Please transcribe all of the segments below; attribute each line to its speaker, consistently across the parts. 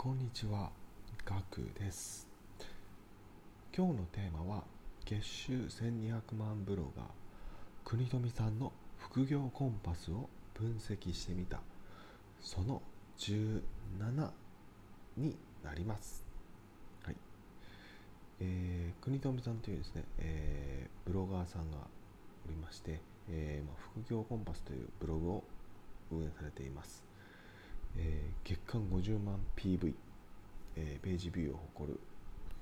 Speaker 1: こんにちは、ガクです。今日のテーマは、月収1200万ブロガー、国富さんの副業コンパスを分析してみた、その17になります。はい。えー、国富さんというですね、えーブロガーさんがおりまして、えーまあ、副業コンパスというブログを運営されています。えー月間50万 PV、えーページビューを誇る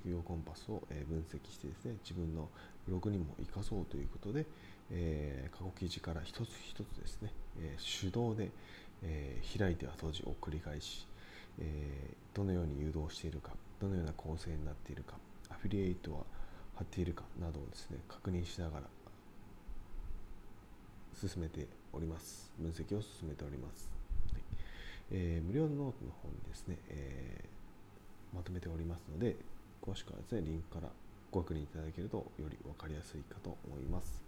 Speaker 1: 副業コンパスを、えー分析してですね自分のブログにも活かそうということで、え過去記事から一つ一つですね、え手動で、え開いては閉じを繰り返し、えどのように誘導しているかどのような構成になっているかアフィリエイトは貼っているかなどをですね確認しながら進めております。分析を進めております、えー無料のノートの方にですね、えーまとめておりますので詳しくはですねリンクからご確認いただけるとより分かりやすいかと思います、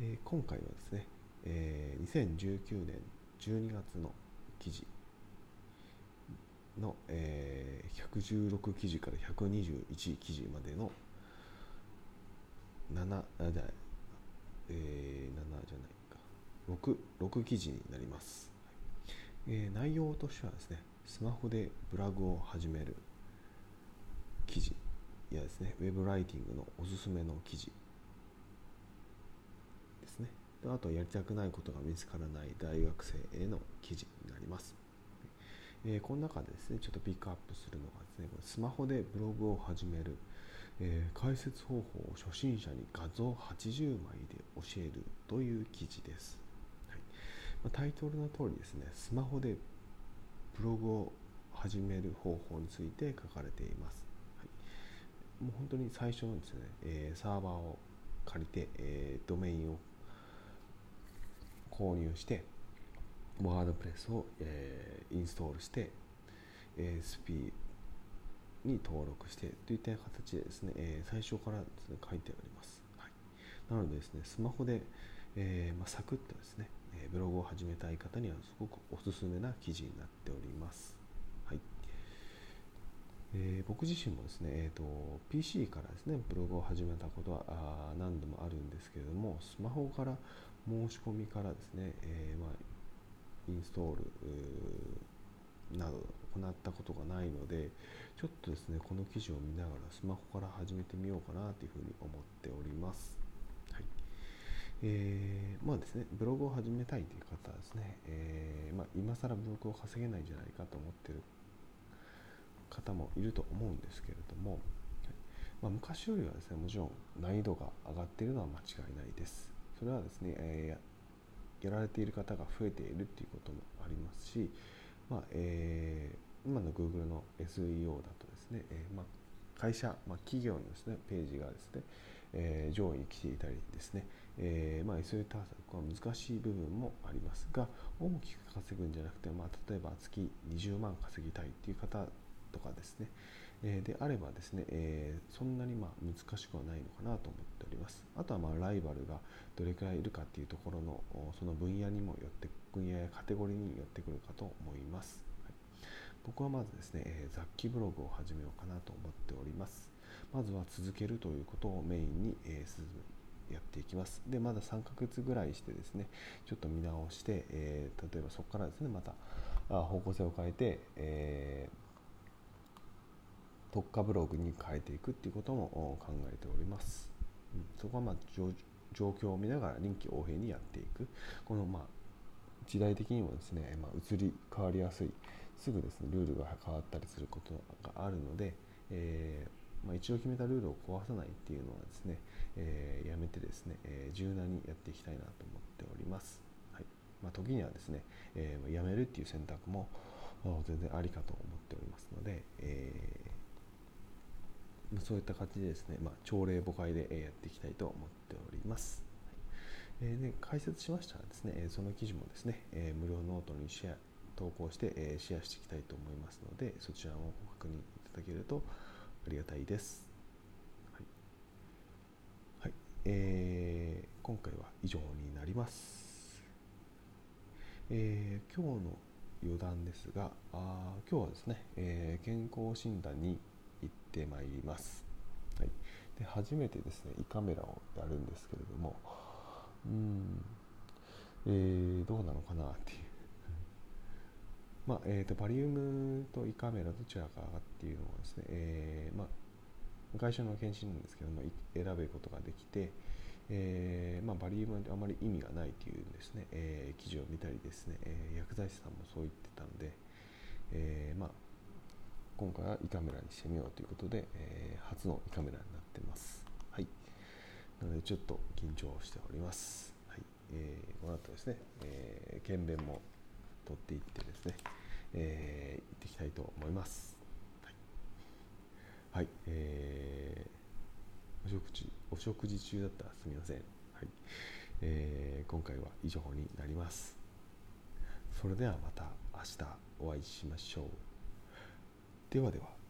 Speaker 1: えー今回はですね、えー2019年12月の記事の、えー116記事から121記事までの7あじゃえー、7じゃないか。6, 6記事になります、えー内容としてはですねスマホでブログを始める記事やですねウェブライティングのおすすめの記事ですね。であとやりたくないことが見つからない大学生への記事になります。えーこの中でですねちょっとピックアップするのがですねこれスマホでブログを始める、えー解説方法を初心者に画像80枚で教えるという記事です、まあタイトルの通りですねスマホでブログを始める方法について書かれています、はい、もう本当に最初のですね、えーサーバーを借りて、えードメインを購入してワードプレスを、えーインストールして ASP に登録してといった形でですね、えー最初からですね書いてあります、はい、なのでですねスマホで、えーまあ、サクッとですねえブログを始めたい方にはすごくおすすめな記事になっております、はい。えー僕自身もですね、えー、と PC からですねブログを始めたことはあ何度もあるんですけれどもスマホから申し込みからですね、えーまあ、インストールなど行ったことがないのでちょっとですねこの記事を見ながらスマホから始めてみようかなというふうに思っております、えーまあですねブログを始めたいという方はですね、えーまあ、今更ブログを稼げないんじゃないかと思っている方もいると思うんですけれども、まあ、昔よりはですねもちろん難易度が上がっているのは間違いないです。それはですね、えーやられている方が増えているということもありますし、まあえー今の Google の SEO だとですね、えーまあ、会社、まあ、企業のです、ね、ページがですね、えー上位に来ていたりですね、えーまあ、SEO 対策は難しい部分もありますが大きく稼ぐんじゃなくて、まあ、例えば月20万稼ぎたいという方とかですね、えーであればですね、えーそんなにま難しくはないのかなと思っております。あとはまあライバルがどれくらいいるかっていうところのその分野にもよって分野やカテゴリーによってくるかと思います。はい僕はまずですね、え雑記ブログを始めようかなと思っております。まずは続けるということをメインに、え進やっていきます。で、まだ3ヶ月ぐらいしてですね、ちょっと見直して、えー例えばそこからですね、また方向性を変えて、えー特化ブログに変えていくっていうことも考えております。うん、そこはまあ状状況を見ながら臨機応変にやっていく。このまあ時代的にもですね、まあ、移り変わりやすい、すぐですね、ルールが変わったりすることがあるので、えーまあ、一度決めたルールを壊さないっていうのはですね、えーやめてですね、えー柔軟にやっていきたいなと思っております。はいまあ、時にはですね、えーやめるっていう選択も全然ありかと思っておりますので、えーそういった形でですね、まあ、朝令暮改でやっていきたいと思っております。はいえーで解説しましたらですね、その記事もですね、え無料ノートにシェア投稿して、えシェアしていきたいと思いますので、そちらもご確認いただけるとありがたいです。えー今回は以上になります。えー今日の余談ですがあ今日はですね、えー、健康診断に行ってまいります、はい、で初めてですね胃カメラをやるんですけれどもうん、えー、どうなのかなっていう。まあえーと、バリウムと胃カメラどちらかっていうのはですね、えーまあ、外傷の検診なんですけども選べることができて、えーまあ、バリウムはあまり意味がないというですね、えー、記事を見たりですね、えー、薬剤師さんもそう言ってたので、えーまあ、今回は胃カメラにしてみようということで、えー、初の胃カメラになってます。はい、なのでちょっと緊張しております。はいえー、この後ですね、えー、検便も取っていってですね、えー、行っていきたいと思います。はい、えーお食事お食事中だったらすみません、はいえー、今回は以上になります。それではまた明日お会いしましょう。ではでは。